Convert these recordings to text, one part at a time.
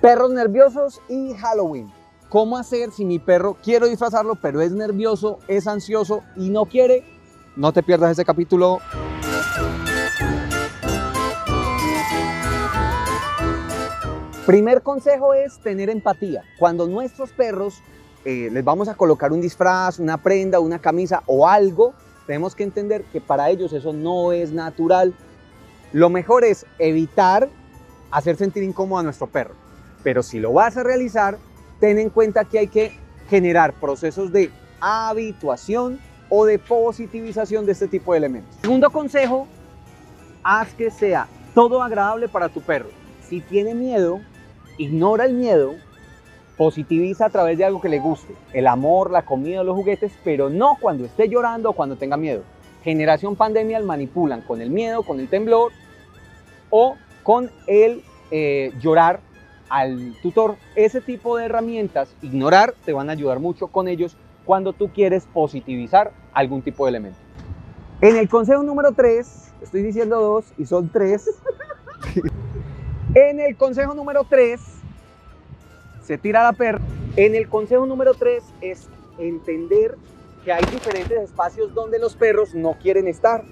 Perros nerviosos y Halloween. ¿Cómo hacer si mi perro quiero disfrazarlo, pero es nervioso, es ansioso y no quiere? No te pierdas ese capítulo. Primer consejo es tener empatía. Cuando nuestros perros eh, les vamos a colocar un disfraz, una prenda, una camisa o algo, tenemos que entender que para ellos eso no es natural. Lo mejor es evitar hacer sentir incómodo a nuestro perro. Pero si lo vas a realizar, ten en cuenta que hay que generar procesos de habituación o de positivización de este tipo de elementos. Segundo consejo, haz que sea todo agradable para tu perro. Si tiene miedo, ignora el miedo, positiviza a través de algo que le guste, el amor, la comida, los juguetes, pero no cuando esté llorando o cuando tenga miedo. Generación pandemia manipulan con el miedo, con el temblor o con el eh, llorar al tutor. Ese tipo de herramientas, ignorar, te van a ayudar mucho con ellos cuando tú quieres positivizar algún tipo de elemento. En el consejo número 3, estoy diciendo dos y son tres. en el consejo número 3, se tira la perra. En el consejo número 3 es entender que hay diferentes espacios donde los perros no quieren estar.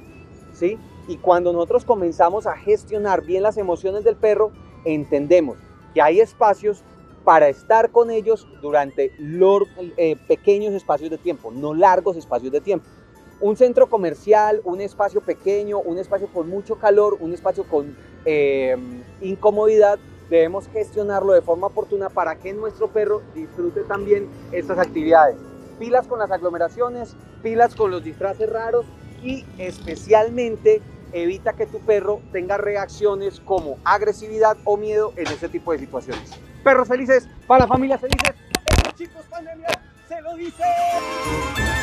¿sí? Y cuando nosotros comenzamos a gestionar bien las emociones del perro, entendemos que hay espacios para estar con ellos durante eh, pequeños espacios de tiempo, no largos espacios de tiempo. Un centro comercial, un espacio pequeño, un espacio con mucho calor, un espacio con eh, incomodidad, debemos gestionarlo de forma oportuna para que nuestro perro disfrute también estas actividades. Pilas con las aglomeraciones, pilas con los disfraces raros y especialmente evita que tu perro tenga reacciones como agresividad o miedo en este tipo de situaciones. Perros felices para familias felices. chicos pandemia se lo dicen.